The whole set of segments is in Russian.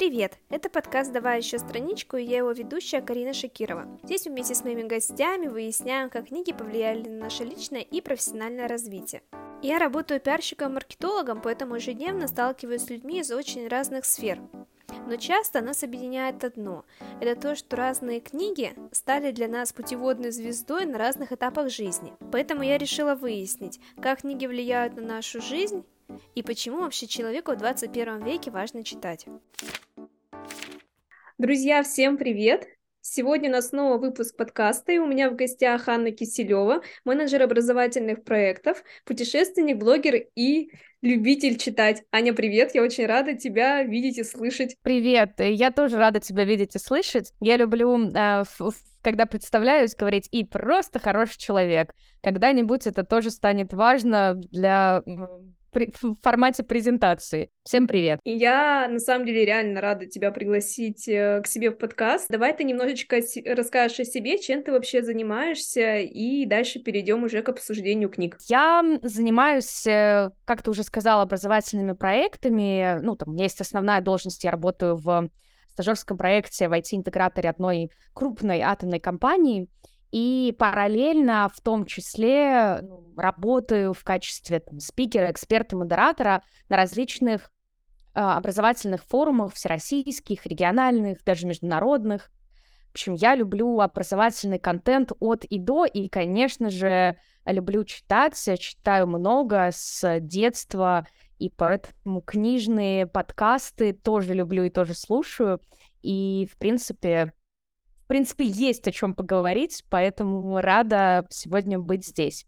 Привет! Это подкаст «Давай еще страничку» и я его ведущая Карина Шакирова. Здесь вместе с моими гостями выясняем, как книги повлияли на наше личное и профессиональное развитие. Я работаю пиарщиком-маркетологом, поэтому ежедневно сталкиваюсь с людьми из очень разных сфер. Но часто нас объединяет одно – это то, что разные книги стали для нас путеводной звездой на разных этапах жизни. Поэтому я решила выяснить, как книги влияют на нашу жизнь и почему вообще человеку в 21 веке важно читать. Друзья, всем привет! Сегодня у нас снова выпуск подкаста, и у меня в гостях Анна Киселева, менеджер образовательных проектов, путешественник, блогер и любитель читать. Аня, привет, я очень рада тебя видеть и слышать. Привет, я тоже рада тебя видеть и слышать. Я люблю, э, когда представляюсь, говорить «и просто хороший человек». Когда-нибудь это тоже станет важно для в формате презентации. Всем привет. Я, на самом деле, реально рада тебя пригласить э, к себе в подкаст. Давай ты немножечко расскажешь о себе, чем ты вообще занимаешься, и дальше перейдем уже к обсуждению книг. Я занимаюсь, э, как ты уже сказала, образовательными проектами. Ну, там у меня есть основная должность, я работаю в стажерском проекте в IT-интеграторе одной крупной атомной компании и параллельно в том числе ну, работаю в качестве там, спикера, эксперта, модератора на различных э, образовательных форумах, всероссийских, региональных, даже международных. В общем, я люблю образовательный контент от и до, и, конечно же, люблю читать, читаю много с детства, и поэтому книжные подкасты тоже люблю и тоже слушаю. И, в принципе, принципе, есть о чем поговорить, поэтому рада сегодня быть здесь.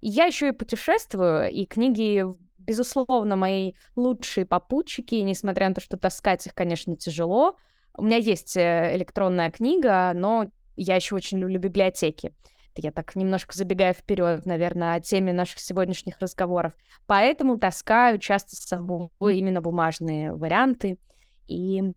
я еще и путешествую, и книги, безусловно, мои лучшие попутчики, несмотря на то, что таскать их, конечно, тяжело. У меня есть э, электронная книга, но я еще очень люблю библиотеки. Я так немножко забегаю вперед, наверное, о теме наших сегодняшних разговоров. Поэтому таскаю часто с собой именно бумажные варианты. И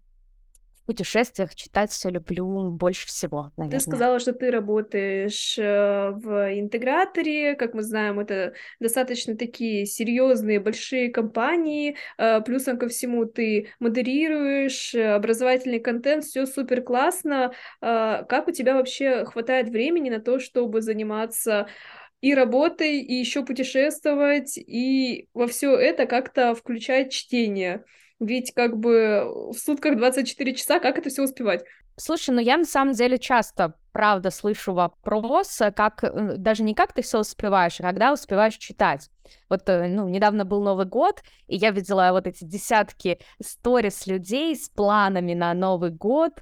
путешествиях читать все люблю больше всего, наверное. Ты сказала, что ты работаешь э, в интеграторе, как мы знаем, это достаточно такие серьезные большие компании, э, плюсом ко всему ты модерируешь э, образовательный контент, все супер классно. Как у тебя вообще хватает времени на то, чтобы заниматься и работой, и еще путешествовать, и во все это как-то включать чтение? Ведь как бы в сутках 24 часа, как это все успевать? Слушай, ну я на самом деле часто, правда, слышу вопрос, э, как э, даже не как ты все успеваешь, а когда успеваешь читать. Вот, э, ну, недавно был Новый год, и я видела вот эти десятки сторис людей с планами на Новый год,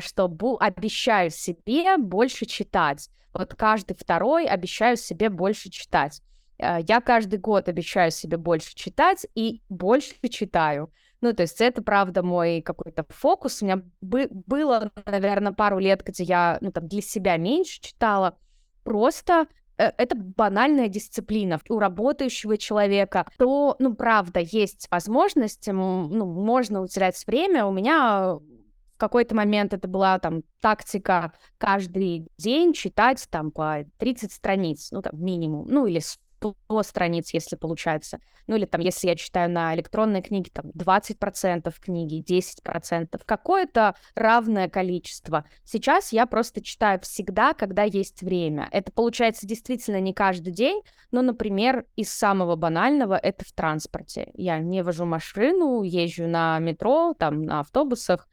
что обещаю себе больше читать. Вот каждый второй обещаю себе больше читать. Я каждый год обещаю себе больше читать и больше читаю. Ну, то есть это, правда, мой какой-то фокус. У меня бы- было, наверное, пару лет, где я, ну, там, для себя меньше читала. Просто э, это банальная дисциплина у работающего человека, то, ну, правда, есть возможность, ну, можно уделять время. У меня в какой-то момент это была там тактика каждый день читать там по 30 страниц, ну, там, минимум, ну, или 100 страниц, если получается. Ну или там, если я читаю на электронной книге, там 20% книги, 10%, какое-то равное количество. Сейчас я просто читаю всегда, когда есть время. Это получается действительно не каждый день, но, например, из самого банального это в транспорте. Я не вожу машину, езжу на метро, там, на автобусах,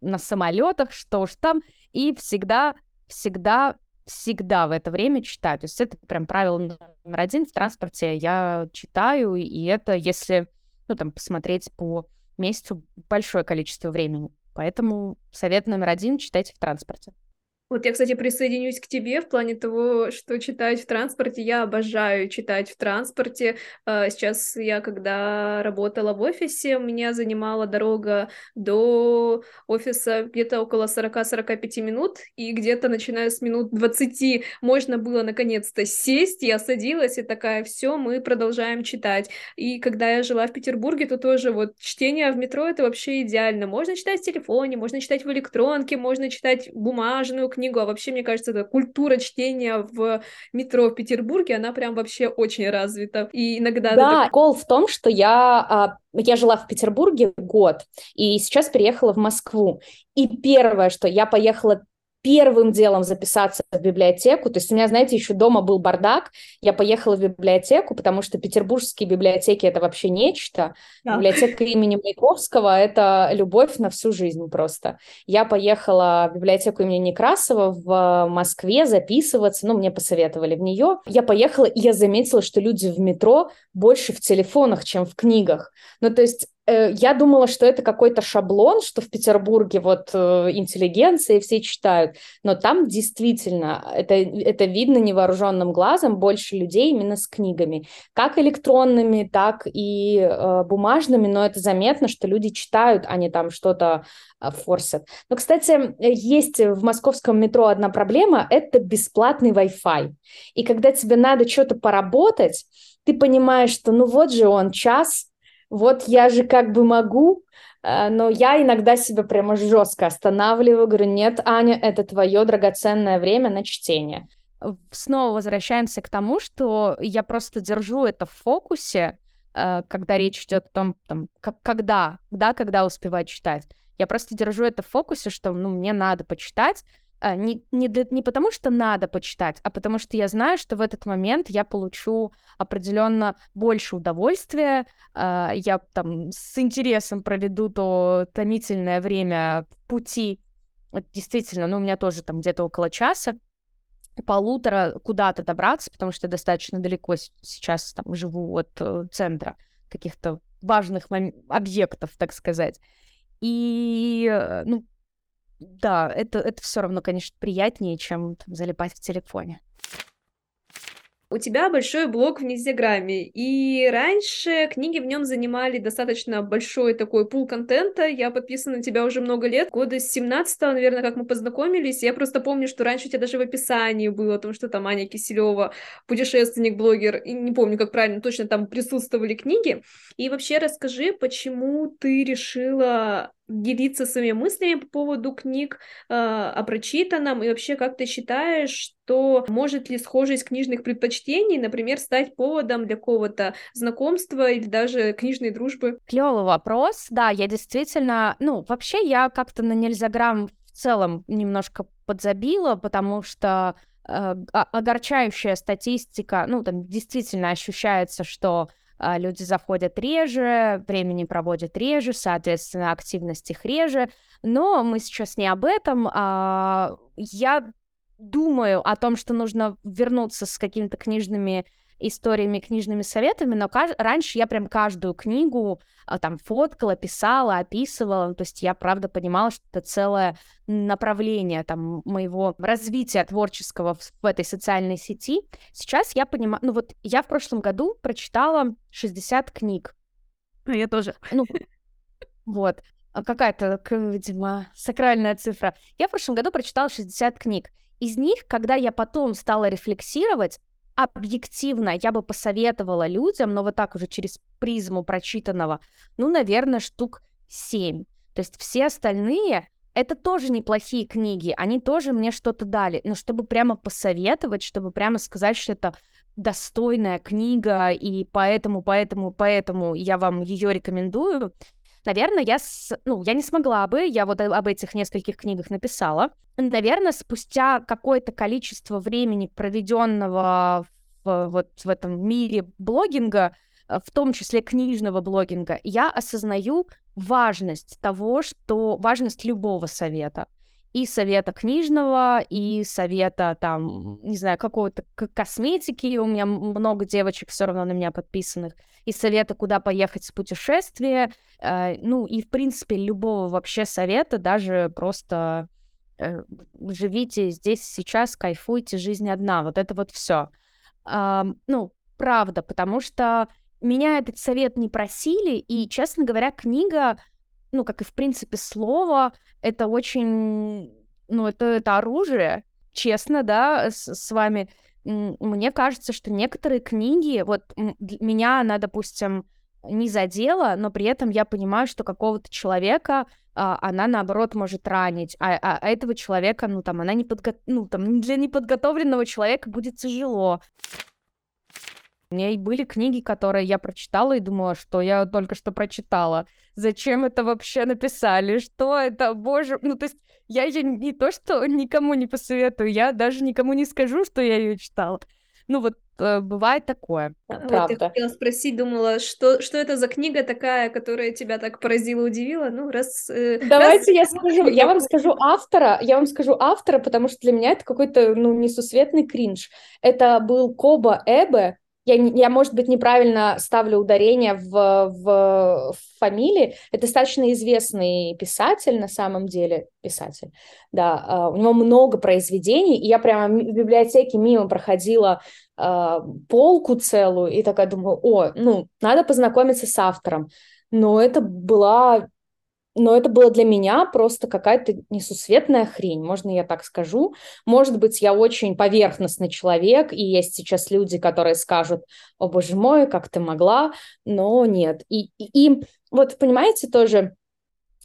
на самолетах, что уж там, и всегда всегда всегда в это время читаю. То есть это прям правило номер один в транспорте. Я читаю, и это, если, ну, там, посмотреть по месяцу, большое количество времени. Поэтому совет номер один — читайте в транспорте. Вот я, кстати, присоединюсь к тебе в плане того, что читать в транспорте. Я обожаю читать в транспорте. А, сейчас я, когда работала в офисе, меня занимала дорога до офиса где-то около 40-45 минут, и где-то начиная с минут 20 можно было наконец-то сесть. Я садилась и такая, все, мы продолжаем читать. И когда я жила в Петербурге, то тоже вот чтение в метро — это вообще идеально. Можно читать в телефоне, можно читать в электронке, можно читать бумажную книгу, а вообще, мне кажется, эта культура чтения в метро в Петербурге, она прям вообще очень развита. И иногда... Да, так... гол в том, что я, а, я жила в Петербурге год, и сейчас переехала в Москву. И первое, что я поехала первым делом записаться в библиотеку. То есть у меня, знаете, еще дома был бардак. Я поехала в библиотеку, потому что петербургские библиотеки — это вообще нечто. Да. Библиотека имени Маяковского — это любовь на всю жизнь просто. Я поехала в библиотеку имени Некрасова в Москве записываться. Ну, мне посоветовали в нее. Я поехала, и я заметила, что люди в метро больше в телефонах, чем в книгах. Ну, то есть я думала, что это какой-то шаблон, что в Петербурге вот э, интеллигенция все читают, но там действительно это, это видно невооруженным глазом больше людей именно с книгами, как электронными, так и э, бумажными, но это заметно, что люди читают, а не там что-то э, форсят. Но, кстати, есть в московском метро одна проблема, это бесплатный Wi-Fi. И когда тебе надо что-то поработать, ты понимаешь, что ну вот же он час, вот я же как бы могу, э, но я иногда себя прямо жестко останавливаю, говорю, нет, Аня, это твое драгоценное время на чтение. Снова возвращаемся к тому, что я просто держу это в фокусе, э, когда речь идет о том, там, как, когда, да, когда успевать читать. Я просто держу это в фокусе, что, ну, мне надо почитать, не, не, для, не потому, что надо почитать, а потому что я знаю, что в этот момент я получу определенно больше удовольствия, э, я там с интересом проведу то томительное время в пути. Вот, действительно, ну, у меня тоже там где-то около часа, полутора куда-то добраться, потому что я достаточно далеко сейчас там живу от э, центра каких-то важных объектов, так сказать. И, э, ну, да, это, это все равно, конечно, приятнее, чем там, залипать в телефоне. У тебя большой блог в Инстаграме, и раньше книги в нем занимали достаточно большой такой пул контента. Я подписана на тебя уже много лет, года с 17 наверное, как мы познакомились. Я просто помню, что раньше у тебя даже в описании было о том, что там Аня Киселева, путешественник, блогер, и не помню, как правильно, точно там присутствовали книги. И вообще расскажи, почему ты решила делиться своими мыслями по поводу книг э, о прочитанном, и вообще как ты считаешь, что может ли схожесть книжных предпочтений, например, стать поводом для какого-то знакомства или даже книжной дружбы? Клевый вопрос, да, я действительно, ну, вообще я как-то на Нельзяграм в целом немножко подзабила, потому что э, огорчающая статистика, ну, там действительно ощущается, что люди заходят реже, времени проводят реже, соответственно, активность их реже. Но мы сейчас не об этом. А, я думаю о том, что нужно вернуться с какими-то книжными историями, книжными советами, но раньше я прям каждую книгу а, там фоткала, писала, описывала, то есть я правда понимала, что это целое направление там моего развития творческого в, в этой социальной сети. Сейчас я понимаю, ну вот я в прошлом году прочитала 60 книг. А я тоже. Ну, вот. А какая-то, видимо, сакральная цифра. Я в прошлом году прочитала 60 книг. Из них, когда я потом стала рефлексировать, объективно я бы посоветовала людям, но вот так уже через призму прочитанного, ну, наверное, штук семь. То есть все остальные это тоже неплохие книги, они тоже мне что-то дали, но чтобы прямо посоветовать, чтобы прямо сказать, что это достойная книга, и поэтому, поэтому, поэтому я вам ее рекомендую, наверное, я, с... ну, я не смогла бы, я вот об этих нескольких книгах написала. Наверное, спустя какое-то количество времени, проведенного в, вот в этом мире блогинга, э, в том числе книжного блогинга, я осознаю важность того, что важность любого совета. И совета книжного, и совета там, не знаю, какого-то косметики, у меня много девочек все равно на меня подписанных, и совета, куда поехать с путешествия, э, ну и, в принципе, любого вообще совета, даже просто живите здесь сейчас, кайфуйте, жизнь одна, вот это вот все. Э, ну, правда, потому что меня этот совет не просили, и, честно говоря, книга ну, как и в принципе слово, это очень, ну, это, это оружие, честно, да, с, с вами. Мне кажется, что некоторые книги, вот меня она, допустим, не задела, но при этом я понимаю, что какого-то человека а, она, наоборот, может ранить, а, а, а этого человека, ну, там, она не подго... ну, там, для неподготовленного человека будет тяжело. У меня и были книги, которые я прочитала и думала, что я только что прочитала. Зачем это вообще написали? Что это? Боже, ну, то есть я ее не то, что никому не посоветую, я даже никому не скажу, что я ее читала. Ну, вот бывает такое. Правда. Вот я хотела спросить, думала, что, что это за книга такая, которая тебя так поразила, удивила? Ну, раз... Э, Давайте раз... я скажу, я вам скажу автора, я вам скажу автора, потому что для меня это какой-то, ну, несусветный кринж. Это был Коба Эбе, я, я, может быть, неправильно ставлю ударение в, в, в фамилии. Это достаточно известный писатель, на самом деле, писатель, да, uh, у него много произведений, и я прямо в библиотеке мимо проходила uh, полку целую, и такая думаю, о, ну, надо познакомиться с автором. Но это была но это было для меня просто какая-то несусветная хрень, можно я так скажу. Может быть, я очень поверхностный человек, и есть сейчас люди, которые скажут, о боже мой, как ты могла, но нет. И, и, и вот понимаете тоже,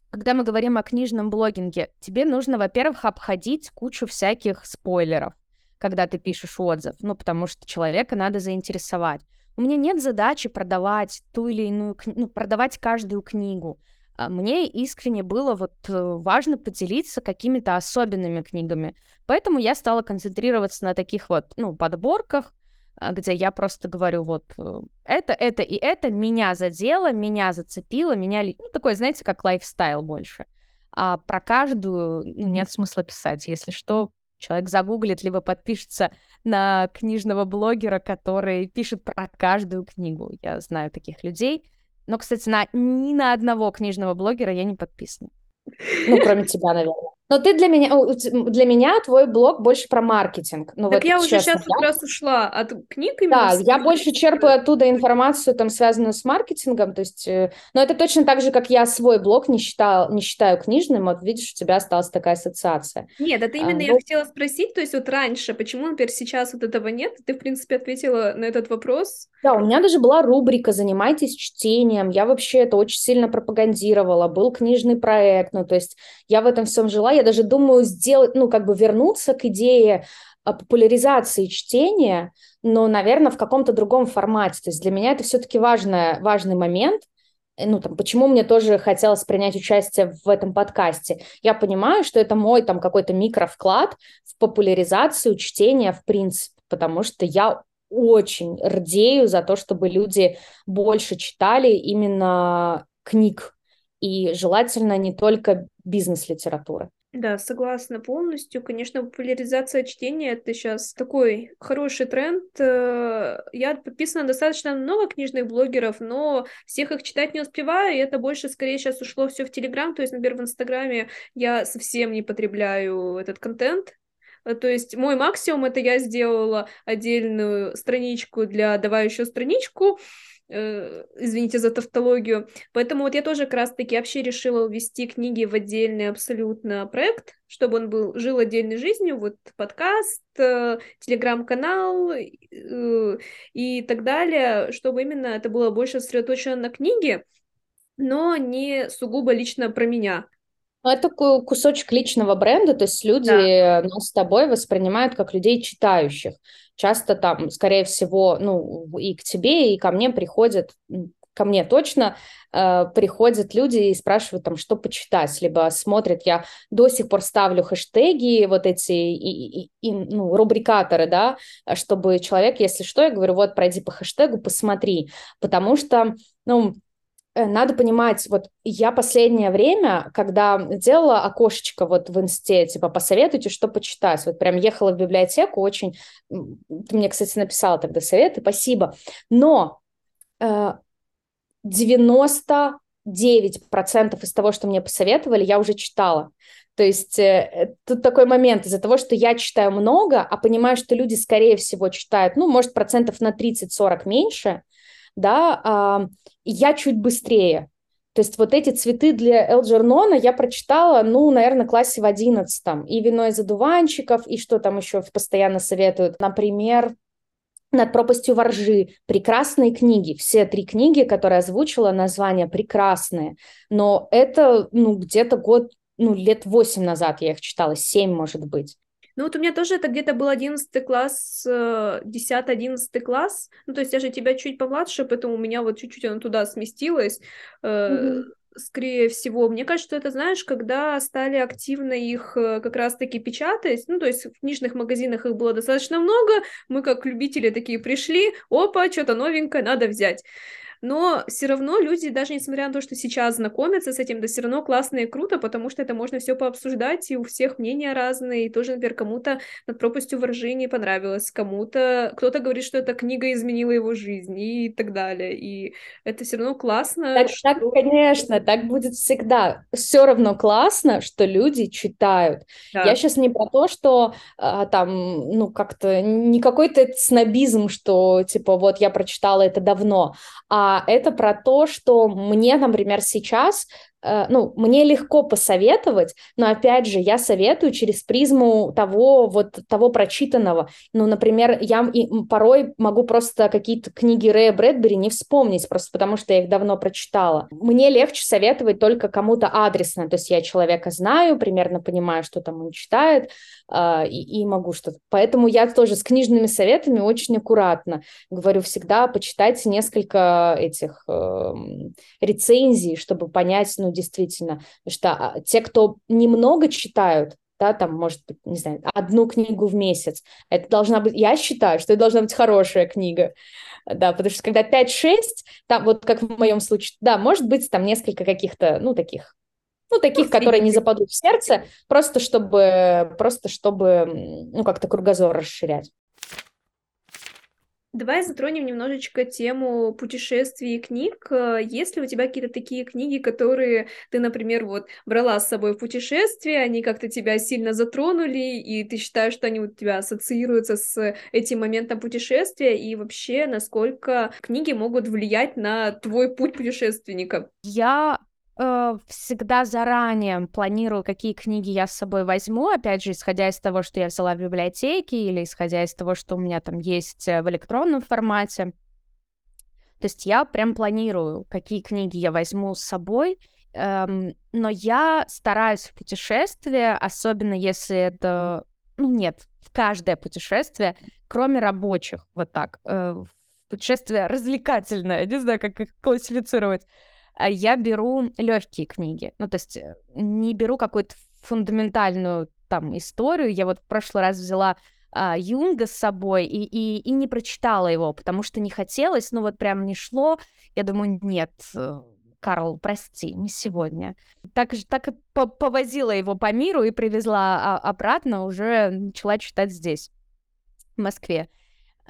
когда мы говорим о книжном блогинге, тебе нужно, во-первых, обходить кучу всяких спойлеров, когда ты пишешь отзыв, ну, потому что человека надо заинтересовать. У меня нет задачи продавать ту или иную, ну, продавать каждую книгу. А мне искренне было вот э, важно поделиться какими-то особенными книгами. Поэтому я стала концентрироваться на таких вот, ну, подборках, а, где я просто говорю, вот, э, это, это и это меня задело, меня зацепило, меня... Ну, такой, знаете, как лайфстайл больше. А про каждую ну, нет смысла писать. Если что, человек загуглит, либо подпишется на книжного блогера, который пишет про каждую книгу. Я знаю таких людей. Но, кстати, на, ни на одного книжного блогера я не подписана. Ну, кроме тебя, наверное. Но ты для меня, для меня твой блог больше про маркетинг. Ну, так вот, я уже сейчас как раз ушла от книг. Да, я больше черпаю оттуда информацию, там, связанную с маркетингом, то есть, э, но это точно так же, как я свой блог не, считал, не считаю книжным, вот видишь, у тебя осталась такая ассоциация. Нет, это именно а, я ну... хотела спросить, то есть вот раньше, почему, например, сейчас вот этого нет? Ты, в принципе, ответила на этот вопрос. Да, у меня даже была рубрика «Занимайтесь чтением», я вообще это очень сильно пропагандировала, был книжный проект, ну, то есть я в этом всем жила, я даже думаю сделать, ну, как бы вернуться к идее а, популяризации чтения, но, наверное, в каком-то другом формате. То есть для меня это все-таки важный, важный момент, э, ну, там, почему мне тоже хотелось принять участие в этом подкасте. Я понимаю, что это мой там какой-то микровклад в популяризацию чтения в принципе, потому что я очень рдею за то, чтобы люди больше читали именно книг, и желательно не только бизнес-литературы. Да, согласна полностью. Конечно, популяризация чтения это сейчас такой хороший тренд. Э, я подписана достаточно много книжных блогеров, но всех их читать не успеваю, и это больше скорее сейчас ушло все в Телеграм. То есть, например, в Инстаграме я совсем не потребляю этот контент. Э, то есть мой максимум это я сделала отдельную страничку для «давай еще страничку», извините за тавтологию. Поэтому вот я тоже как раз-таки вообще решила увести книги в отдельный абсолютно проект, чтобы он был, жил отдельной жизнью, вот подкаст, э, телеграм-канал э, и так далее, чтобы именно это было больше сосредоточено на книге, но не сугубо лично про меня. Ну, это кусочек личного бренда, то есть люди да. нас с тобой воспринимают как людей читающих. Часто там, скорее всего, ну, и к тебе, и ко мне приходят, ко мне точно э, приходят люди и спрашивают там, что почитать, либо смотрят, я до сих пор ставлю хэштеги, вот эти и, и, и, ну, рубрикаторы, да, чтобы человек, если что, я говорю, вот пройди по хэштегу, посмотри, потому что, ну, надо понимать, вот я последнее время, когда делала окошечко вот в инсте, типа, посоветуйте, что почитать, вот прям ехала в библиотеку, очень, ты мне, кстати, написала тогда советы, спасибо, но э, 99% из того, что мне посоветовали, я уже читала. То есть э, тут такой момент. Из-за того, что я читаю много, а понимаю, что люди, скорее всего, читают, ну, может, процентов на 30-40 меньше, да, я чуть быстрее. То есть вот эти цветы для Элджернона я прочитала, ну, наверное, классе в одиннадцатом. И вино из одуванчиков, и что там еще постоянно советуют. Например, над пропастью воржи. Прекрасные книги. Все три книги, которые озвучила, названия прекрасные. Но это, ну, где-то год, ну, лет восемь назад я их читала, семь, может быть. Ну вот у меня тоже это где-то был одиннадцатый класс, э, десятый, одиннадцатый класс. Ну то есть я же тебя чуть помладше, поэтому у меня вот чуть-чуть оно туда сместилось. Mm-hmm скорее всего. Мне кажется, что это, знаешь, когда стали активно их э, как раз-таки печатать, ну, то есть в книжных магазинах их было достаточно много, мы как любители такие пришли, опа, что-то новенькое, надо взять но все равно люди, даже несмотря на то, что сейчас знакомятся с этим, да все равно классно и круто, потому что это можно все пообсуждать, и у всех мнения разные, и тоже, например, кому-то над пропастью не понравилось, кому-то, кто-то говорит, что эта книга изменила его жизнь, и так далее, и это все равно классно. Так, что... так, конечно, так будет всегда. Все равно классно, что люди читают. Да. Я сейчас не про то, что а, там, ну, как-то не какой-то снобизм, что, типа, вот я прочитала это давно, а это про то, что мне, например, сейчас ну, мне легко посоветовать, но, опять же, я советую через призму того, вот, того прочитанного. Ну, например, я порой могу просто какие-то книги Рэя Брэдбери не вспомнить, просто потому что я их давно прочитала. Мне легче советовать только кому-то адресно, то есть я человека знаю, примерно понимаю, что там он читает, э, и, и могу что-то. Поэтому я тоже с книжными советами очень аккуратно говорю всегда, почитайте несколько этих э, рецензий, чтобы понять, ну, действительно, что а, те, кто немного читают, да, там, может быть, не знаю, одну книгу в месяц, это должна быть, я считаю, что это должна быть хорошая книга, да, потому что когда 5-6, там, вот как в моем случае, да, может быть, там несколько каких-то, ну, таких ну, таких, ну, которые не западут в сердце, просто чтобы, просто чтобы, ну, как-то кругозор расширять. Давай затронем немножечко тему путешествий и книг. Э, есть ли у тебя какие-то такие книги, которые ты, например, вот брала с собой в путешествие, они как-то тебя сильно затронули, и ты считаешь, что они у тебя ассоциируются с этим моментом путешествия, и вообще, насколько книги могут влиять на твой путь путешественника? Я э, всегда заранее планирую, какие книги я с собой возьму, опять же, исходя из того, что я взяла в библиотеке, или исходя из того, что у меня там есть э, в электронном формате. То есть я прям планирую, какие книги я возьму с собой, эм, но я стараюсь в путешествие, особенно если это, ну нет, в каждое путешествие, кроме рабочих, вот так, э, путешествие развлекательное, не знаю, как их классифицировать, я беру легкие книги. Ну, то есть э, не беру какую-то фундаментальную там историю. Я вот в прошлый раз взяла а, Юнга с собой и, и, и не прочитала его, потому что не хотелось, ну вот прям не шло. Я думаю, нет, э, Карл, прости, не сегодня. Так так повозила его по миру и привезла а, обратно, уже начала читать здесь, в Москве.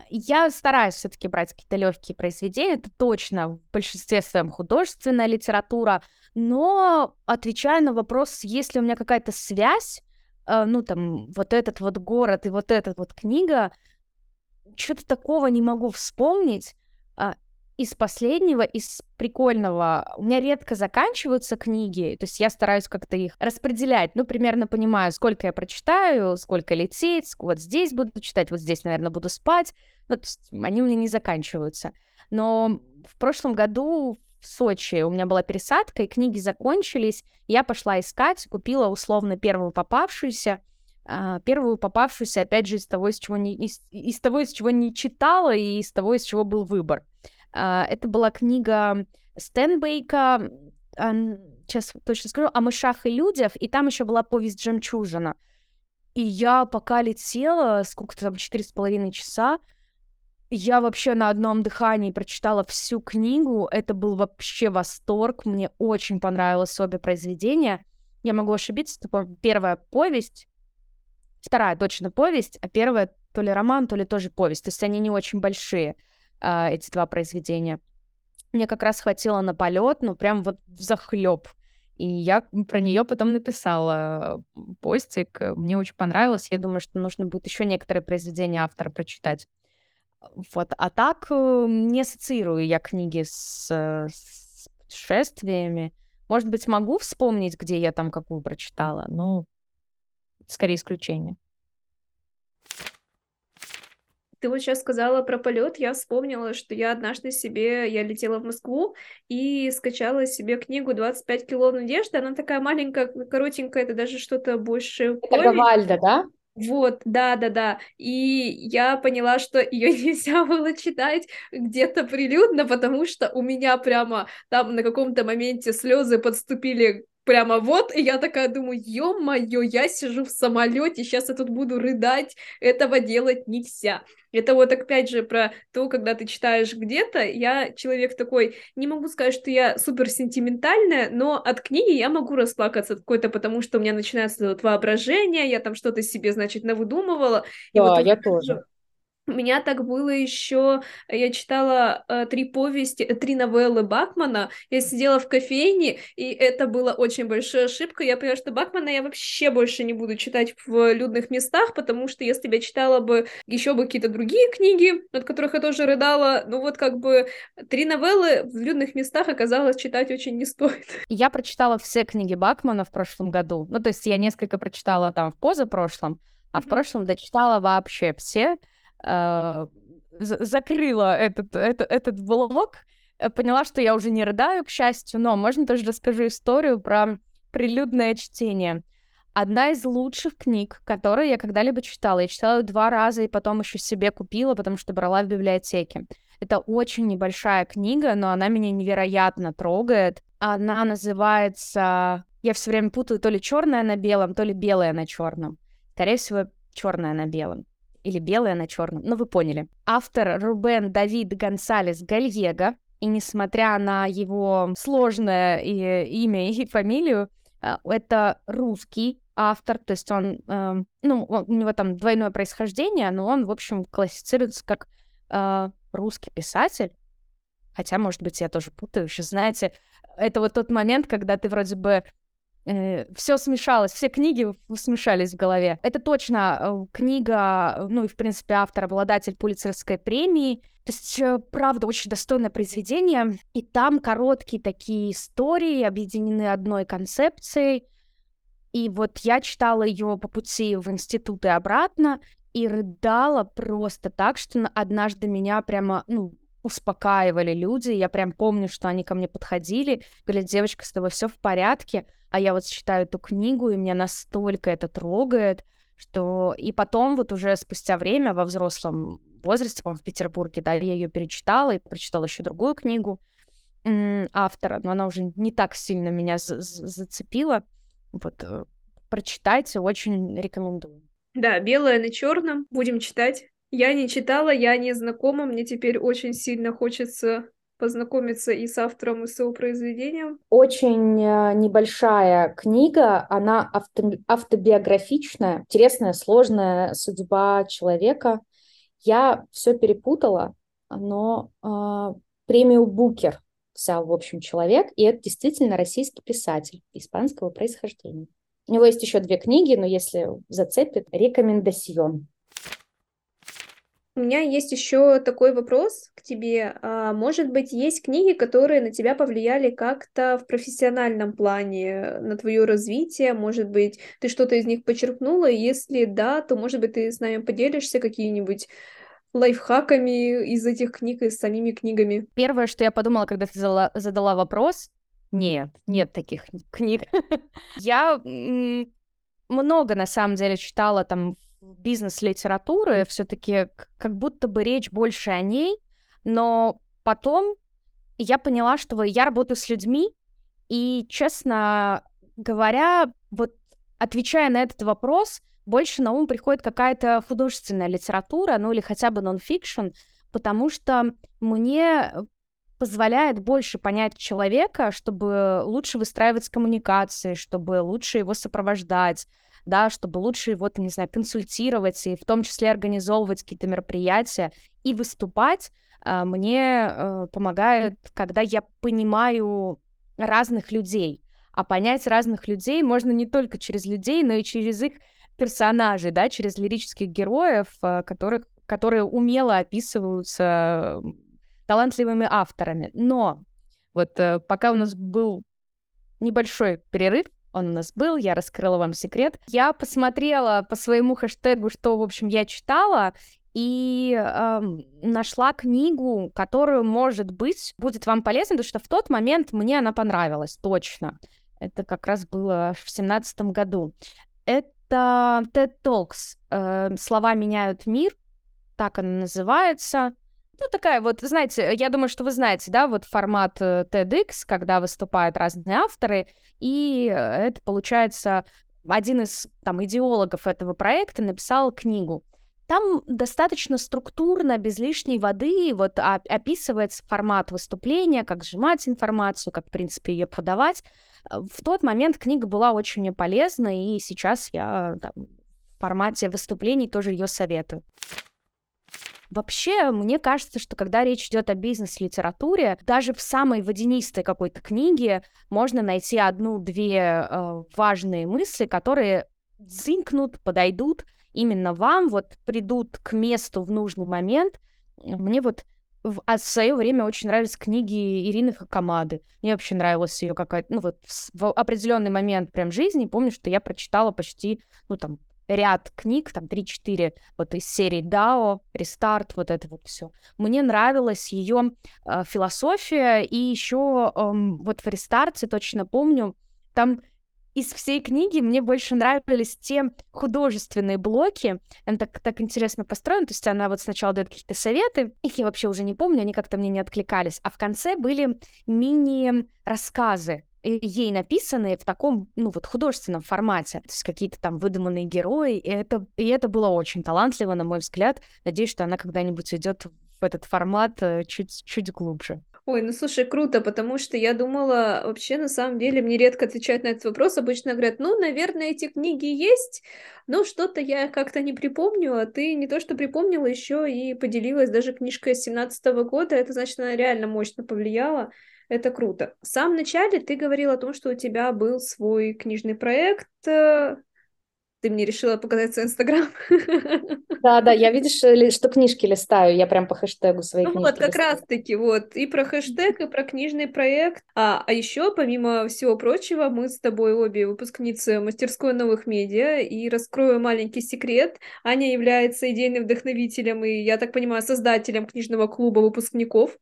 Я стараюсь все-таки брать какие-то легкие произведения, это точно в большинстве своем художественная литература, но отвечая на вопрос, есть ли у меня какая-то связь, э, ну там вот этот вот город и вот эта вот книга, что-то такого не могу вспомнить. Из последнего, из прикольного, у меня редко заканчиваются книги, то есть я стараюсь как-то их распределять, ну, примерно понимаю, сколько я прочитаю, сколько лететь, вот здесь буду читать, вот здесь, наверное, буду спать, ну, то есть они у меня не заканчиваются. Но в прошлом году в Сочи у меня была пересадка, и книги закончились, я пошла искать, купила условно первую попавшуюся, а, первую попавшуюся, опять же, из того, из чего не, из, из того, из чего не читала, и из того, из чего был выбор. А, это была книга Стенбейка, сейчас точно скажу, о мышах и людях, и там еще была повесть «Жемчужина». И я пока летела, сколько-то там, четыре с половиной часа, я вообще на одном дыхании прочитала всю книгу. Это был вообще восторг. Мне очень понравилось обе произведения. Я могу ошибиться, это первая повесть, вторая точно повесть, а первая то ли роман, то ли тоже повесть. То есть они не очень большие э, эти два произведения. Мне как раз хватило на полет, ну прям вот захлеб. И я про нее потом написала постик. Мне очень понравилось. Я думаю, что нужно будет еще некоторые произведения автора прочитать. Вот. А так э, не ассоциирую я книги с, с путешествиями. Может быть, могу вспомнить, где я там какую прочитала, но скорее исключение. Ты вот сейчас сказала про полет, я вспомнила, что я однажды себе, я летела в Москву и скачала себе книгу «25 кило надежды». Она такая маленькая, коротенькая, это даже что-то больше... Это Гавальда, да? Вот, да, да, да. И я поняла, что ее нельзя было читать где-то прилюдно, потому что у меня прямо там на каком-то моменте слезы подступили прямо вот, и я такая думаю, ё-моё, я сижу в самолете, сейчас я тут буду рыдать, этого делать нельзя. Это вот опять же про то, когда ты читаешь где-то, я человек такой, не могу сказать, что я супер сентиментальная, но от книги я могу расплакаться какой-то, потому что у меня начинается вот воображение, я там что-то себе, значит, навыдумывала. Да, и вот я тоже. У меня так было еще, я читала э, три повести, э, три новеллы Бакмана, я сидела в кофейне, и это была очень большая ошибка, я поняла, что Бакмана я вообще больше не буду читать в людных местах, потому что если бы я читала бы еще бы какие-то другие книги, от которых я тоже рыдала, ну вот как бы три новеллы в людных местах оказалось читать очень не стоит. Я прочитала все книги Бакмана в прошлом году, ну то есть я несколько прочитала там в позапрошлом, а mm-hmm. в прошлом дочитала вообще все, э, закрыла этот, этот, этот блок, э, поняла, что я уже не рыдаю, к счастью, но можно тоже расскажу историю про прилюдное чтение. Одна из лучших книг, которые я когда-либо читала. Я читала ее два раза и потом еще себе купила, потому что брала в библиотеке. Это очень небольшая книга, но она меня невероятно трогает. Она называется... Я все время путаю то ли черное на белом, то ли белое на черном. Скорее всего, черное на белом или белое на черном, но вы поняли. Автор Рубен Давид Гонсалес Гальего, и несмотря на его сложное и, имя и фамилию, э, это русский автор, то есть он, э, ну, у него там двойное происхождение, но он, в общем, классифицируется как э, русский писатель. Хотя, может быть, я тоже путаю. Еще, знаете, это вот тот момент, когда ты вроде бы э, все смешалось, все книги смешались в голове. Это точно э, книга, ну и, в принципе, автор, обладатель Пулицерской премии. То есть, э, правда, очень достойное произведение. И там короткие такие истории, объединены одной концепцией. И вот я читала ее по пути в институт и обратно, и рыдала просто так, что однажды меня прямо, ну, успокаивали люди. Я прям помню, что они ко мне подходили, говорят, девочка, с тобой все в порядке. А я вот читаю эту книгу, и меня настолько это трогает, что... И потом вот уже спустя время во взрослом возрасте, по в Петербурге, да, я ее перечитала и прочитала еще другую книгу автора, но она уже не так сильно меня зацепила. Вот, э, прочитайте, очень рекомендую. Да, белое на черном. Будем читать. Я не читала, я не знакома, мне теперь очень сильно хочется познакомиться и с автором, и с его произведением. Очень э, небольшая книга, она авто, автобиографичная, интересная, сложная судьба человека. Я все перепутала, но э, премию Букер взял, в общем, человек, и это действительно российский писатель испанского происхождения. У него есть еще две книги, но если зацепит, рекомендацион. У меня есть еще такой вопрос к тебе. А, может быть, есть книги, которые на тебя повлияли как-то в профессиональном плане, на твое развитие? Может быть, ты что-то из них почерпнула? Если да, то, может быть, ты с нами поделишься какими-нибудь лайфхаками из этих книг и с самими книгами? Первое, что я подумала, когда ты задала, задала вопрос, нет, нет таких книг. Я много, на самом деле, читала там бизнес-литературы, все-таки как будто бы речь больше о ней, но потом я поняла, что я работаю с людьми, и, честно говоря, вот отвечая на этот вопрос, больше на ум приходит какая-то художественная литература, ну или хотя бы нон-фикшн, потому что мне позволяет больше понять человека, чтобы лучше выстраивать коммуникации, чтобы лучше его сопровождать, да, чтобы лучше его, не знаю, консультировать и в том числе организовывать какие-то мероприятия и выступать, а, мне э, помогает, когда я понимаю разных людей. А понять разных людей можно не только через людей, но и через их персонажей, да, через лирических героев, э, которых, которые умело описываются талантливыми авторами. Но вот э, пока у нас был небольшой перерыв, он у нас был, я раскрыла вам секрет. Я посмотрела по своему хэштегу, что, в общем, я читала, и э, нашла книгу, которую, может быть, будет вам полезна, потому что в тот момент мне она понравилась, точно. Это как раз было в семнадцатом году. Это TED Talks. Э, Слова меняют мир, так она называется. Ну, такая вот, знаете, я думаю, что вы знаете, да, вот формат э, TEDx, когда выступают разные авторы, и это, получается, один из там идеологов этого проекта написал книгу. Там достаточно структурно, без лишней воды, вот описывается формат выступления, как сжимать информацию, как, в принципе, ее подавать. Э, в тот момент книга была очень полезна, и сейчас я там, в формате выступлений тоже ее советую. Вообще, мне кажется, что когда речь идет о бизнес-литературе, даже в самой водянистой какой-то книге можно найти одну-две э, важные мысли, которые зинкнут, подойдут именно вам, вот придут к месту в нужный момент. Мне вот в, а в свое время очень нравились книги Ирины Хакамады. Мне вообще нравилась ее какая-то, ну вот в определенный момент прям жизни, помню, что я прочитала почти, ну там, ряд книг, там 3-4 вот из серии Дао, Рестарт, вот это вот все. Мне нравилась ее э, философия, и еще э, вот в Рестарте точно помню, там из всей книги мне больше нравились те художественные блоки. Она так, так интересно построена. То есть она вот сначала дает какие-то советы, их я вообще уже не помню, они как-то мне не откликались. А в конце были мини-рассказы ей написанные в таком, ну, вот художественном формате, то есть какие-то там выдуманные герои, и это, и это было очень талантливо, на мой взгляд. Надеюсь, что она когда-нибудь идет в этот формат э, чуть, чуть глубже. Ой, ну слушай, круто, потому что я думала, вообще, на самом деле, мне редко отвечают на этот вопрос. Обычно говорят, ну, наверное, эти книги есть, но что-то я как-то не припомню, а ты не то что припомнила, еще и поделилась даже книжкой 17 года. Это, значит, она реально мощно повлияла. Это круто. В самом начале ты говорил о том, что у тебя был свой книжный проект. Ты мне решила показать свой Инстаграм. Да, да, я видишь, что книжки листаю, я прям по хэштегу своей ну, Вот, как раз-таки, вот, и про хэштег, и про книжный проект. А, а еще, помимо всего прочего, мы с тобой обе выпускницы мастерской новых медиа, и раскрою маленький секрет. Аня является идейным вдохновителем и, я так понимаю, создателем книжного клуба выпускников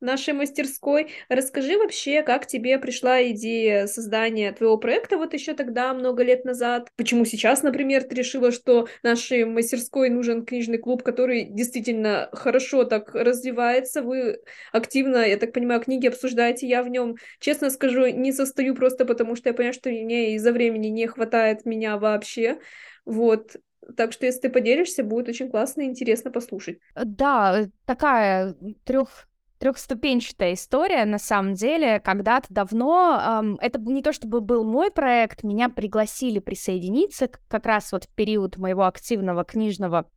нашей мастерской. Расскажи вообще, как тебе пришла идея создания твоего проекта вот еще тогда, много лет назад? Почему сейчас например, ты решила, что нашей мастерской нужен книжный клуб, который действительно хорошо так развивается, вы активно, я так понимаю, книги обсуждаете, я в нем, честно скажу, не состою просто потому, что я понимаю, что мне из-за времени не хватает меня вообще, вот, так что, если ты поделишься, будет очень классно и интересно послушать. Да, такая трех трехступенчатая история, на самом деле. Когда-то давно, эм, это не то чтобы был мой проект, меня пригласили присоединиться как раз вот в период моего активного книжного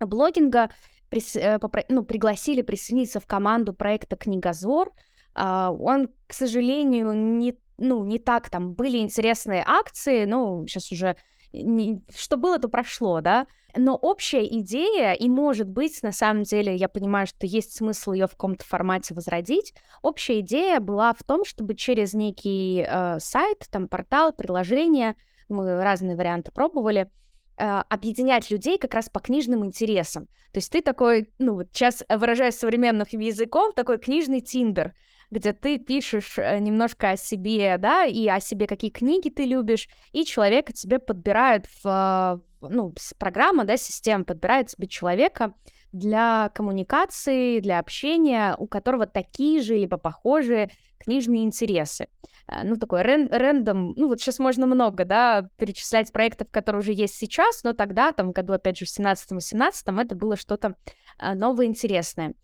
блогинга, прис, э, попро, ну, пригласили присоединиться в команду проекта «Книгозор». Э, он, к сожалению, не, ну, не так там были интересные акции, ну, сейчас уже не, что было, то прошло, да, но общая идея, и может быть, на самом деле, я понимаю, что есть смысл ее в каком-то формате возродить, общая идея была в том, чтобы через некий э, сайт, там, портал, приложение, мы разные варианты пробовали, э, объединять людей как раз по книжным интересам. То есть ты такой, ну вот сейчас выражаясь современным языком, такой книжный тиндер, где ты пишешь э, немножко о себе, да, и о себе, какие книги ты любишь, и человек тебе подбирает в, ну, программа, да, система подбирает тебе человека для коммуникации, для общения, у которого такие же либо похожие книжные интересы. Э, ну, такой рен рендом, ну, вот сейчас можно много, да, перечислять проектов, которые уже есть сейчас, но тогда, там, году, опять же, в 17-18, это было что-то э, новое, интересное.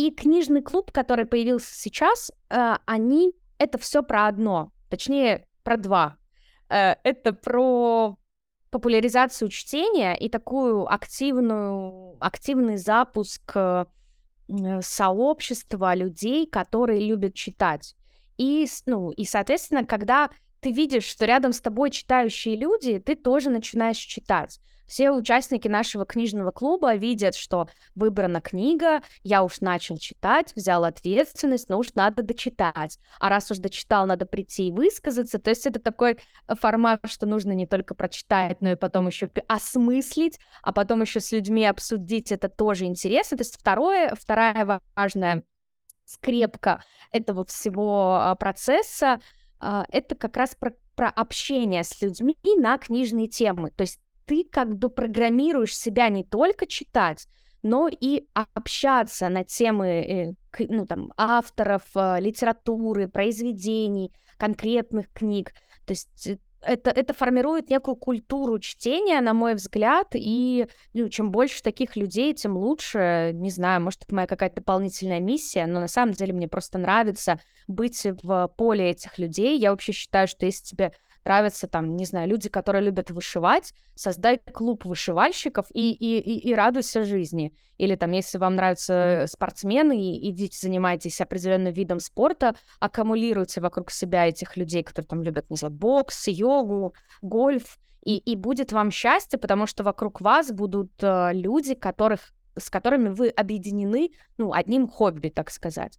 И книжный клуб, который появился сейчас, э, они это все про одно, точнее про два. Э, это про популяризацию чтения и такую активную, активный запуск э, сообщества людей, которые любят читать. И, ну, и, соответственно, когда ты видишь, что рядом с тобой читающие люди, ты тоже начинаешь читать. Все участники нашего книжного клуба видят, что выбрана книга, я уж начал читать, взял ответственность, но уж надо дочитать. А раз уж дочитал, надо прийти и высказаться. То есть это такой э, формат, что нужно не только прочитать, но и потом еще осмыслить, а потом еще с людьми обсудить. Это тоже интересно. То есть второе, вторая важная скрепка этого всего а, процесса а, это как раз про, про общение с людьми на книжные темы. То есть ты как бы программируешь себя не только читать, но и общаться на темы э, ну, там, авторов, э, литературы, произведений, конкретных книг. То есть э, это, это формирует некую культуру чтения, на мой взгляд, и ну, чем больше таких людей, тем лучше. Не знаю, может, это моя какая-то дополнительная миссия, но на самом деле мне просто нравится быть в поле этих людей. Я вообще считаю, что если тебе нравятся там, не знаю, люди, которые любят вышивать, создай клуб вышивальщиков и, и, и, и радуйся жизни. Или там, если вам нравятся спортсмены, идите занимайтесь определенным видом спорта, аккумулируйте вокруг себя этих людей, которые там любят, не знаю, бокс, йогу, гольф, и, и будет вам счастье, потому что вокруг вас будут э, люди, которых, с которыми вы объединены, ну, одним хобби, так сказать.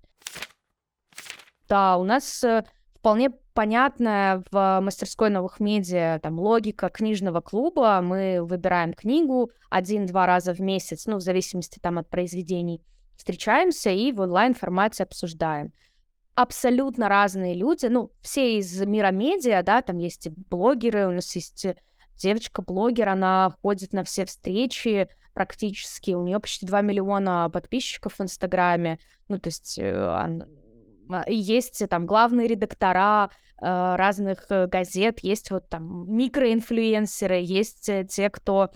Да, у нас э, вполне понятная в мастерской новых медиа там логика книжного клуба. Мы выбираем книгу один-два раза в месяц, ну, в зависимости там от произведений. Встречаемся и в онлайн-формате обсуждаем. Абсолютно разные люди, ну, все из мира медиа, да, там есть и блогеры, у нас есть девочка-блогер, она ходит на все встречи практически, у нее почти 2 миллиона подписчиков в Инстаграме, ну, то есть э, она, а, есть там главные редактора э, разных э, газет, есть вот там микроинфлюенсеры, есть э, те, кто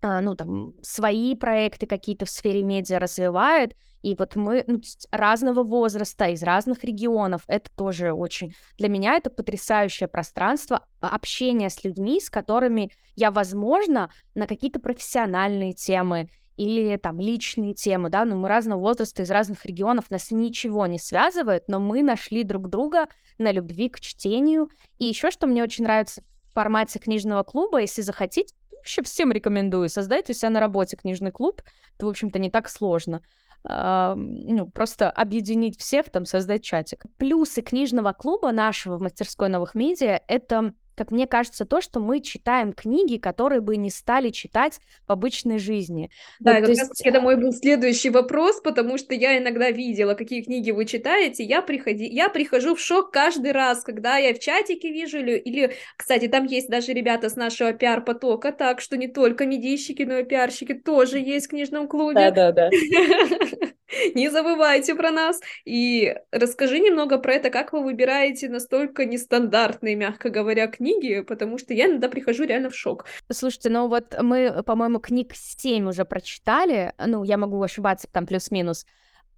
ну, там, свои проекты какие-то в сфере медиа развивает, и вот мы ну, разного возраста, из разных регионов, это тоже очень... Для меня это потрясающее пространство общения с людьми, с которыми я, возможно, на какие-то профессиональные темы или там личные темы, да, но ну, мы разного возраста из разных регионов, нас ничего не связывает, но мы нашли друг друга на любви к чтению. И еще что мне очень нравится в формате книжного клуба, если захотите, вообще всем рекомендую, создайте у себя на работе книжный клуб, это, в общем-то, не так сложно. Uh, ну, просто объединить всех, там, создать чатик. Плюсы книжного клуба нашего в мастерской новых медиа — это как мне кажется, то, что мы читаем книги, которые бы не стали читать в обычной жизни. Да, вот, как есть... раз это мой был следующий вопрос, потому что я иногда видела, какие книги вы читаете, я, приходи... я прихожу в шок каждый раз, когда я в чатике вижу, или, кстати, там есть даже ребята с нашего пиар-потока, так что не только медийщики, но и пиарщики тоже есть в книжном клубе. Да-да-да. Не забывайте про нас. И расскажи немного про это, как вы выбираете настолько нестандартные, мягко говоря, книги, потому что я иногда прихожу реально в шок. Слушайте, ну вот мы, по-моему, книг 7 уже прочитали, ну, я могу ошибаться там плюс-минус.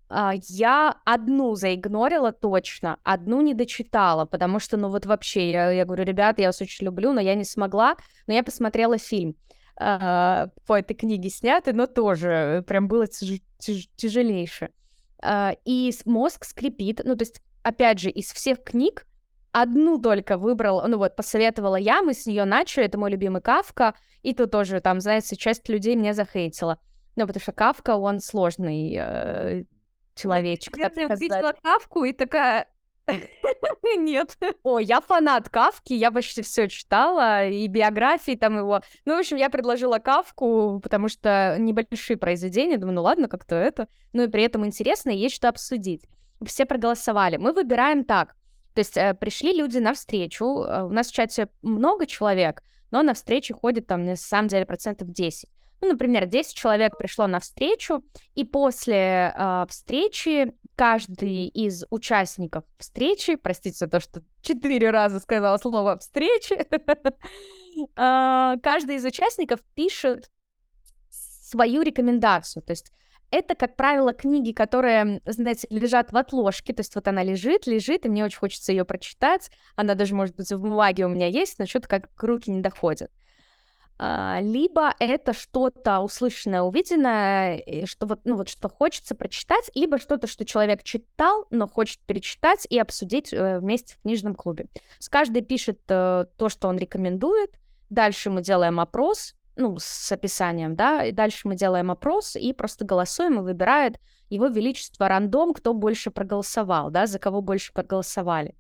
А, я одну заигнорила точно, одну не дочитала, потому что, ну вот вообще, я, я говорю, ребята, я вас очень люблю, но я не смогла, но я посмотрела фильм э, по этой книге снятый, но тоже прям было тяж, тяж, тяжелейше. Э, и мозг скрипит, ну то есть, опять же, из всех книг одну только выбрал, ну вот, посоветовала я, мы с нее начали, это мой любимый Кавка, и тут тоже, там, знаете, часть людей меня захейтила. Ну, потому что Кавка, он сложный э, человечек, я так сказать. Кавку и такая, Нет. О, я фанат Кавки, я почти все читала, и биографии там его. Ну, в общем, я предложила Кавку, потому что небольшие произведения, думаю, ну ладно, как-то это. Ну и при этом интересно, есть что обсудить. Все проголосовали. Мы выбираем так. То есть э, пришли люди на встречу, э, у нас в чате много человек, но на встречу ходит там, на самом деле, процентов 10. Ну, например, 10 человек пришло на встречу, и после э, встречи каждый из участников встречи, простите за то, что четыре раза сказала слово встречи, а, каждый из участников пишет свою рекомендацию. То есть это, как правило, книги, которые, знаете, лежат в отложке, то есть вот она лежит, лежит, и мне очень хочется ее прочитать. Она даже, может быть, в бумаге у меня есть, но что-то как руки не доходят. А, либо это что-то услышанное, увиденное, что вот, ну вот что хочется прочитать, либо что-то, что человек читал, но хочет перечитать и обсудить э, вместе в книжном клубе. С каждой пишет э, то, что он рекомендует. Дальше мы делаем опрос, ну, с описанием, да, и дальше мы делаем опрос и просто голосуем, и выбирает его величество рандом, кто больше проголосовал, да, за кого больше проголосовали.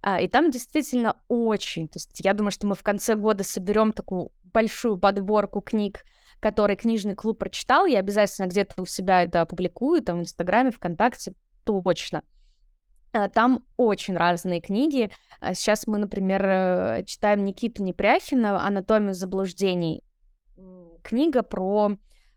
А, и там действительно очень, то есть я думаю, что мы в конце года соберем такую большую подборку книг, которые книжный клуб прочитал, я обязательно где-то у себя это опубликую, там в Инстаграме, ВКонтакте, точно. А, там очень разные книги. А, сейчас мы, например, э, читаем Никиту Непряхина «Анатомию заблуждений». Книга про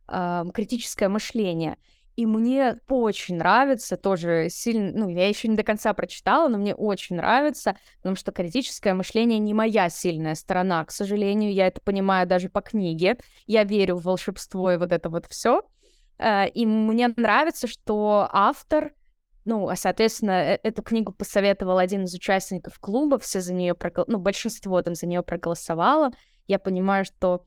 э, критическое мышление. И мне очень нравится, тоже сильно, ну, я еще не до конца прочитала, но мне очень нравится, потому что критическое мышление не моя сильная сторона, к сожалению, я это понимаю даже по книге, я верю в волшебство и вот это вот все, э, и мне нравится, что автор ну, а, соответственно, э эту книгу посоветовал один из участников клуба, все за нее прогол... ну, большинство там за нее проголосовало. Я понимаю, что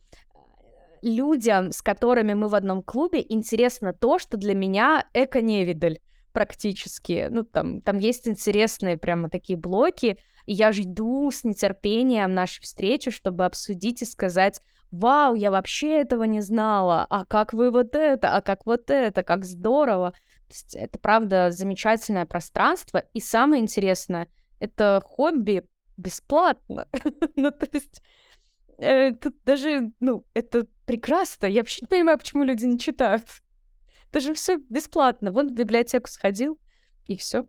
людям, с которыми мы в одном клубе, интересно то, что для меня эко-невидаль практически. Ну, там, там есть интересные прямо такие блоки, и я жду с нетерпением нашей встречи, чтобы обсудить и сказать, вау, я вообще этого не знала, а как вы вот это, а как вот это, как здорово есть это, правда, замечательное пространство. И самое интересное, это хобби бесплатно. ну, то есть э, тут даже, ну, это прекрасно. Я вообще не понимаю, почему люди не читают. Это же все бесплатно. Вот в библиотеку сходил, и все.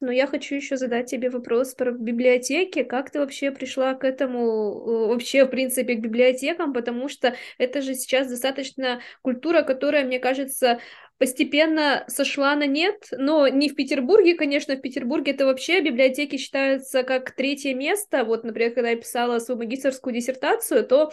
Но я хочу еще задать тебе вопрос про библиотеки. Как ты вообще пришла к этому, вообще, в принципе, к библиотекам? Потому что это же сейчас достаточно культура, которая, мне кажется, постепенно сошла на нет, но не в Петербурге, конечно, в Петербурге это вообще библиотеки считаются как третье место. Вот, например, когда я писала свою магистрскую диссертацию, то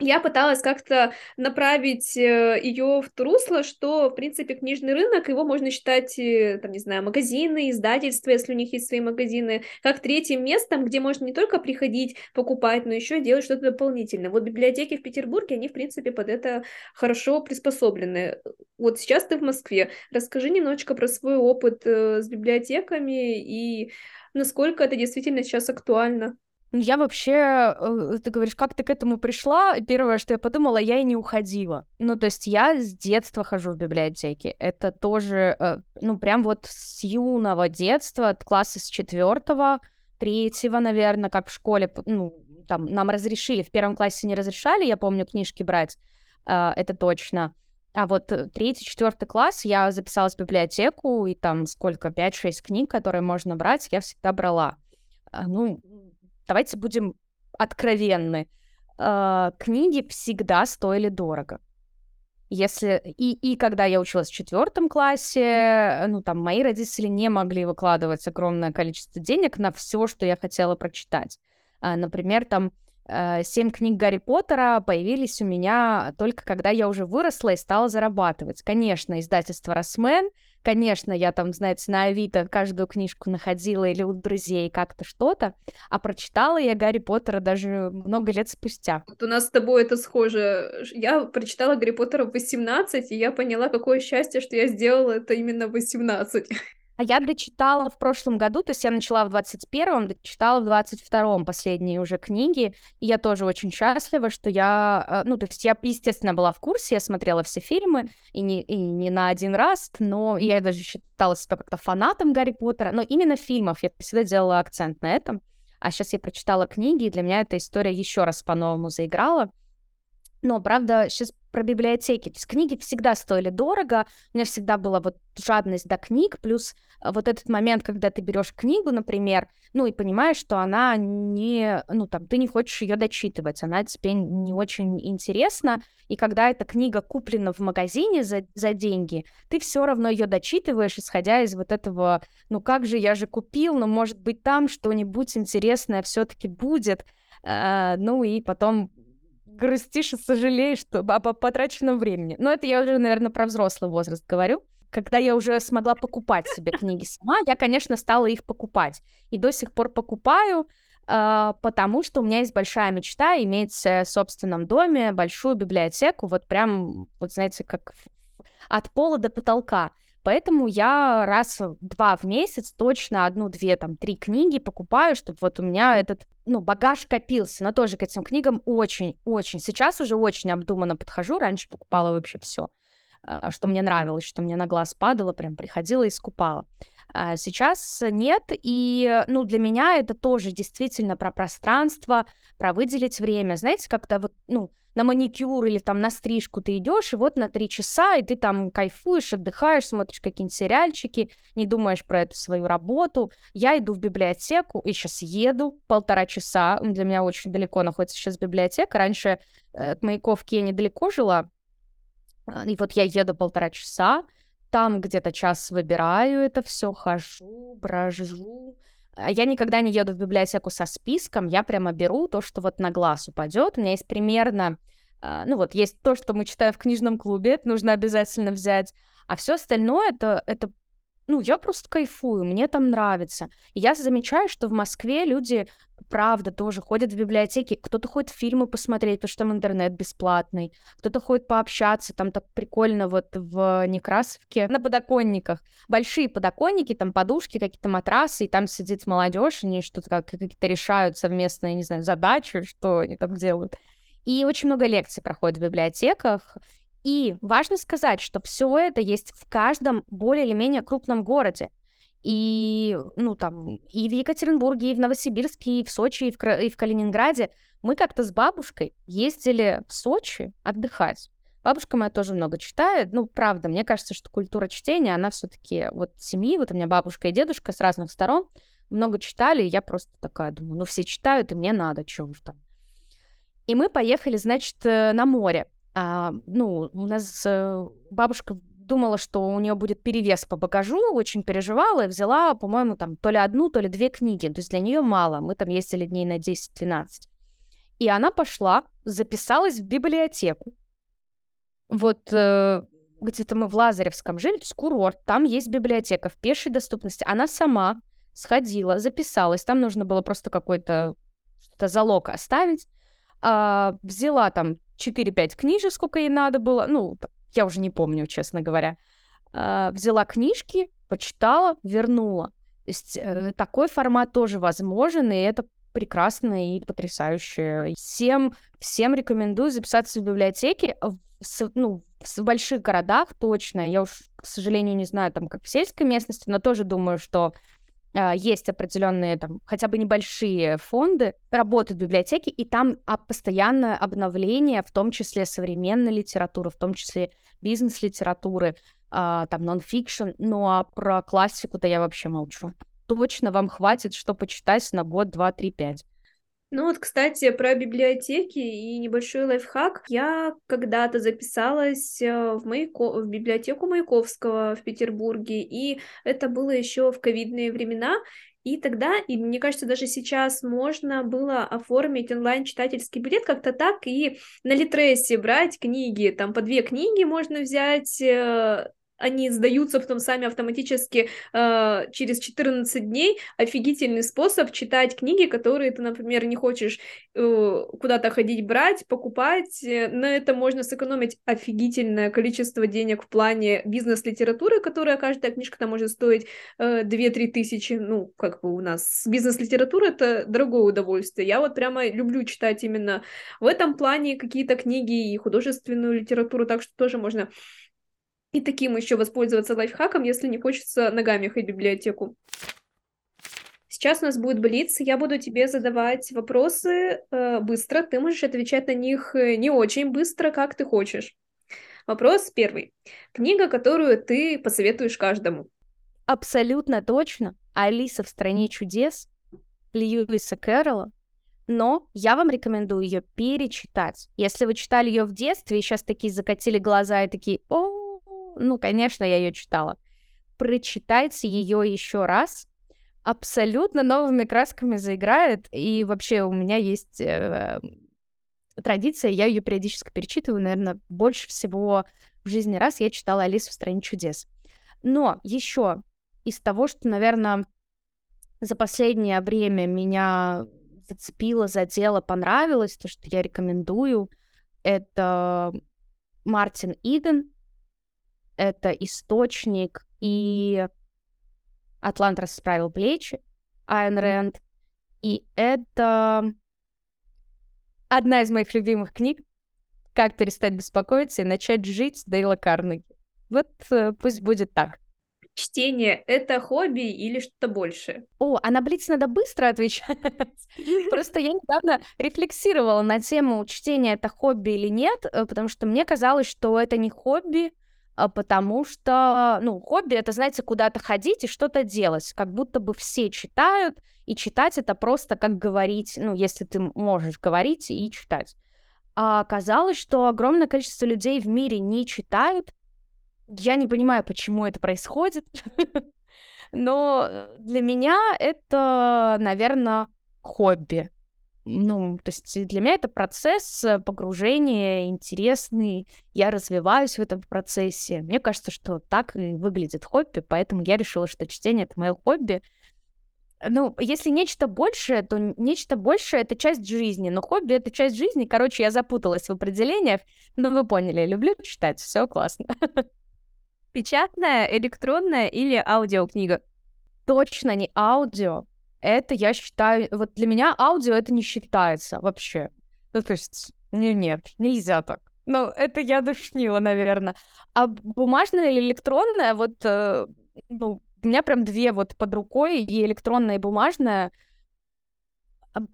я пыталась как-то направить э, ее в то русло, что, в принципе, книжный рынок, его можно считать, э, там, не знаю, магазины, издательства, если у них есть свои магазины, как третьим местом, где можно не только приходить, покупать, но еще делать что-то дополнительное. Вот библиотеки в Петербурге, они, в принципе, под это хорошо приспособлены. Вот сейчас ты в Москве. Расскажи немножечко про свой опыт э, с библиотеками и насколько это действительно сейчас актуально. Ну, я вообще, э, ты говоришь, как ты к этому пришла? Первое, что я подумала, я и не уходила. Ну, то есть я с детства хожу в библиотеки. Это тоже, э, ну, прям вот с юного детства, от класса с четвертого, третьего, наверное, как в школе, ну, там, нам разрешили, в первом классе не разрешали, я помню, книжки брать, э, это точно. А вот третий, четвертый класс я записалась в библиотеку, и там сколько, 5-6 книг, которые можно брать, я всегда брала. А, ну, давайте будем откровенны. Э, книги всегда стоили дорого. Если и, и когда я училась в четвертом классе, ну там мои родители не могли выкладывать огромное количество денег на все, что я хотела прочитать. А, например, там э, семь книг Гарри Поттера появились у меня только когда я уже выросла и стала зарабатывать. Конечно, издательство Росмен Конечно, я там, знаете, на Авито каждую книжку находила или у друзей как-то что-то, а прочитала я Гарри Поттера даже много лет спустя. Вот у нас с тобой это схоже. Я прочитала Гарри Поттера в 18, и я поняла, какое счастье, что я сделала это именно в 18. А я дочитала в прошлом году, то есть я начала в 21-м, дочитала в 22-м последние уже книги, и я тоже очень счастлива, что я, э, ну, то есть я, естественно, была в курсе, я смотрела все фильмы, и не, и не на один раз, но я даже считала себя как-то фанатом Гарри Поттера, но именно фильмов я всегда делала акцент на этом, а сейчас я прочитала книги, и для меня эта история еще раз по-новому заиграла, но, правда, сейчас про библиотеки. То есть книги всегда стоили дорого, у меня всегда была вот жадность до книг, плюс э, вот этот момент, когда ты берешь книгу, например, ну и понимаешь, что она не, ну там, ты не хочешь ее дочитывать, она тебе не очень интересна, и когда эта книга куплена в магазине за, за деньги, ты все равно ее дочитываешь, исходя из вот этого, ну как же, я же купил, но может быть там что-нибудь интересное все-таки будет, Uh, ну и потом грустишь и сожалеешь об потраченном времени. Но это я уже, наверное, про взрослый возраст говорю. Когда я уже смогла покупать себе книги сама, я, конечно, стала их покупать. И до сих пор покупаю, э, потому что у меня есть большая мечта иметь в собственном доме большую библиотеку, вот прям, вот знаете, как от пола до потолка. Поэтому я раз два в месяц точно одну, две, там, три книги покупаю, чтобы вот у меня этот ну, багаж копился, но тоже к этим книгам очень-очень. Сейчас уже очень обдуманно подхожу. Раньше покупала вообще все, а, что мне нравилось, что мне на глаз падало, прям приходила и скупала. А сейчас нет, и, ну, для меня это тоже действительно про пространство, про выделить время. Знаете, когда вот, ну, на маникюр или там на стрижку ты идешь, и вот на три часа, и ты там кайфуешь, отдыхаешь, смотришь какие-нибудь сериальчики, не думаешь про эту свою работу. Я иду в библиотеку и сейчас еду полтора часа. Для меня очень далеко находится сейчас библиотека. Раньше э, от Маяковки я недалеко жила, а, и вот я еду полтора часа, там где-то час выбираю это все, хожу, брожу, а я никогда не еду в библиотеку со списком, я прямо беру то, что вот на глаз упадет. У меня есть примерно, а, ну вот, есть то, что мы читаем в книжном клубе, это нужно обязательно взять, а все остальное это, это ну, я просто кайфую, мне там нравится. И я замечаю, что в Москве люди, правда, тоже ходят в библиотеки. Кто-то ходит фильмы посмотреть, потому что там интернет бесплатный. Кто-то ходит пообщаться, там так прикольно вот в Некрасовке на подоконниках. Большие подоконники, там подушки, какие-то матрасы, и там сидит молодежь, они что-то как, какие-то решают совместные, не знаю, задачи, что они там делают. И очень много лекций проходит в библиотеках, и важно сказать, что все это есть в каждом более или менее крупном городе. И, ну, там, и в Екатеринбурге, и в Новосибирске, и в Сочи, и в, и в Калининграде. Мы как-то с бабушкой ездили в Сочи отдыхать. Бабушка моя тоже много читает. Ну, правда, мне кажется, что культура чтения, она все-таки вот семьи, вот у меня бабушка и дедушка с разных сторон много читали, и я просто такая думаю, ну, все читают, и мне надо, чего уж там. И мы поехали, значит, э, на море. А, ну, у нас э, бабушка думала, что у нее будет перевес по багажу, очень переживала и взяла, по-моему, там то ли одну, то ли две книги. То есть для нее мало. Мы там ездили дней на 10-12. И она пошла, записалась в библиотеку. Вот э, где-то мы в Лазаревском жили, то есть курорт, там есть библиотека в пешей доступности. Она сама сходила, записалась, там нужно было просто какой-то что-то залог оставить. А, взяла там 4-5 книжек, сколько ей надо было, ну, я уже не помню, честно говоря. А, взяла книжки, почитала, вернула. То есть э, такой формат тоже возможен, и это прекрасно и потрясающе. Всем, всем рекомендую записаться в библиотеки. В, ну, в больших городах точно. Я уж, к сожалению, не знаю, там, как в сельской местности, но тоже думаю, что есть определенные там хотя бы небольшие фонды, работают библиотеки, и там а, постоянное обновление, в том числе современной литературы, в том числе бизнес-литературы, а, там нон-фикшн, ну а про классику-то я вообще молчу. Точно вам хватит, что почитать на год, два, три, пять. Ну вот, кстати, про библиотеки и небольшой лайфхак. Я когда-то записалась э, в, Маяко... в библиотеку Маяковского в Петербурге, и это было еще в ковидные времена. И тогда, и мне кажется, даже сейчас можно было оформить онлайн-читательский билет как-то так и на Литресе брать книги. Там по две книги можно взять э, они сдаются потом сами автоматически э, через 14 дней. Офигительный способ читать книги, которые ты, например, не хочешь э, куда-то ходить брать, покупать. На это можно сэкономить офигительное количество денег в плане бизнес-литературы, которая каждая книжка там может стоить э, 2-3 тысячи. Ну, как бы у нас бизнес-литература это дорогое удовольствие. Я вот прямо люблю читать именно в этом плане какие-то книги и художественную литературу, так что тоже можно и таким еще воспользоваться лайфхаком, если не хочется ногами ходить в библиотеку. Сейчас у нас будет блиц, я буду тебе задавать вопросы э, быстро, ты можешь отвечать на них э, не очень быстро, как ты хочешь. Вопрос первый. Книга, которую ты посоветуешь каждому? Абсолютно точно. Алиса в стране чудес Льюиса Кэрролла. Но я вам рекомендую ее перечитать. Если вы читали ее в детстве и сейчас такие закатили глаза и такие, о, ну, конечно, я ее читала. Прочитайте ее еще раз. Абсолютно новыми красками заиграет. И вообще у меня есть э, традиция, я ее периодически перечитываю, наверное, больше всего в жизни раз я читала Алису в стране чудес. Но еще из того, что, наверное, за последнее время меня зацепило, задело, понравилось, то, что я рекомендую, это Мартин Иден это источник и Атлант расправил плечи, Айн Рэнд. И это одна из моих любимых книг «Как перестать беспокоиться и начать жить» Дейла Карнеги. Вот э, пусть будет так. Чтение — это хобби или что-то большее? О, а на Блиц надо быстро отвечать. Просто я недавно рефлексировала на тему чтения это хобби или нет, э, потому что мне казалось, что это не хобби, потому что, ну, хобби — это, знаете, куда-то ходить и что-то делать, как будто бы все читают, и читать это просто как говорить, ну, если ты можешь говорить и читать. А оказалось, что огромное количество людей в мире не читают, я не понимаю, почему это происходит, но для меня это, наверное, хобби. Ну, то есть для меня это процесс погружения интересный, я развиваюсь в этом процессе. Мне кажется, что так и выглядит хобби, поэтому я решила, что чтение — это мое хобби. Ну, если нечто большее, то нечто большее — это часть жизни, но хобби — это часть жизни. Короче, я запуталась в определениях, но вы поняли, люблю читать, все классно. Печатная, электронная или аудиокнига? Точно не аудио. Это, я считаю, вот для меня аудио это не считается вообще. Ну, то есть, не, нет, нельзя так. Ну, это я душнила, наверное. А бумажная или электронная, вот, э, ну, у меня прям две вот под рукой, и электронная, и бумажная.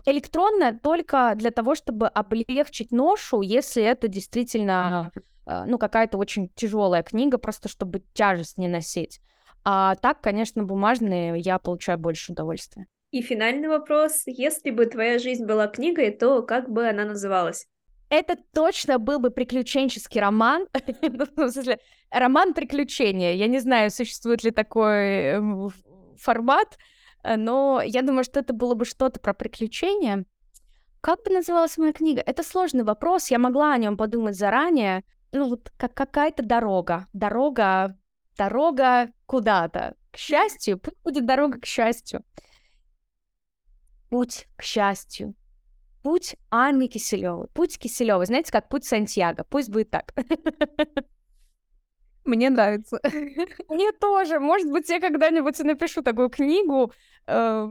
Электронная только для того, чтобы облегчить ношу, если это действительно Э, ну, какая-то очень тяжелая книга, просто чтобы тяжесть не носить. А так, конечно, бумажные я получаю больше удовольствия. И финальный вопрос. Если бы твоя жизнь была книгой, то как бы она называлась? Это точно был бы приключенческий роман. Ну, в смысле, роман приключения. Я не знаю, существует ли такой эм, формат, э, но я думаю, что это было бы что-то про приключения. Как бы называлась моя книга? Это сложный вопрос. Я могла о нем подумать заранее ну вот как какая-то дорога, дорога, дорога куда-то, к счастью, будет дорога к счастью. Путь к счастью. Путь Анны Киселевой. Путь Киселевой. Знаете, как путь Сантьяго. Пусть будет так. Мне нравится. Мне тоже. Может быть, я когда-нибудь напишу такую книгу. Э,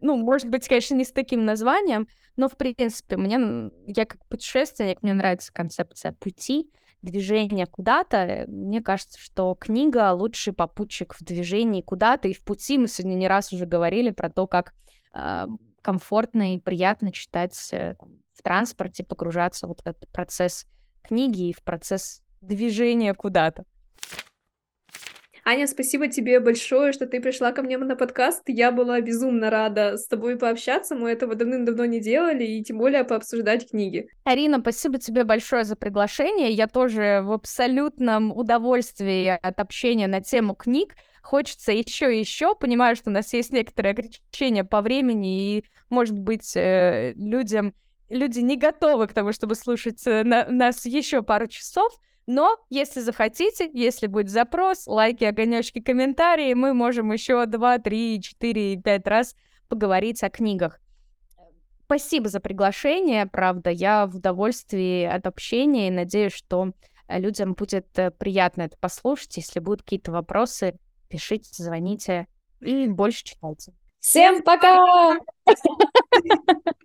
ну, может быть, конечно, не с таким названием, но, в принципе, мне, я как путешественник, мне нравится концепция пути, движения куда-то. Мне кажется, что книга — лучший попутчик в движении куда-то и в пути. Мы сегодня не раз уже говорили про то, как комфортно и приятно читать э, в транспорте, погружаться вот в этот процесс книги и в процесс движения куда-то. Аня, спасибо тебе большое, что ты пришла ко мне на подкаст. Я была безумно рада с тобой пообщаться. Мы этого давным-давно не делали, и тем более пообсуждать книги. Арина, спасибо тебе большое за приглашение. Я тоже в абсолютном удовольствии от общения на тему книг. Хочется еще и еще. Понимаю, что у нас есть некоторые ограничения по времени, и, может быть, э, людям люди не готовы к тому, чтобы слушать э, на, нас еще пару часов. Но если захотите, если будет запрос, лайки, огонечки, комментарии, мы можем еще 2, 3, 4, 5 раз поговорить о книгах. Спасибо за приглашение, правда, я в удовольствии от общения и надеюсь, что людям будет э, приятно это послушать. Если будут какие-то вопросы, пишите, звоните и больше читайте. Всем пока!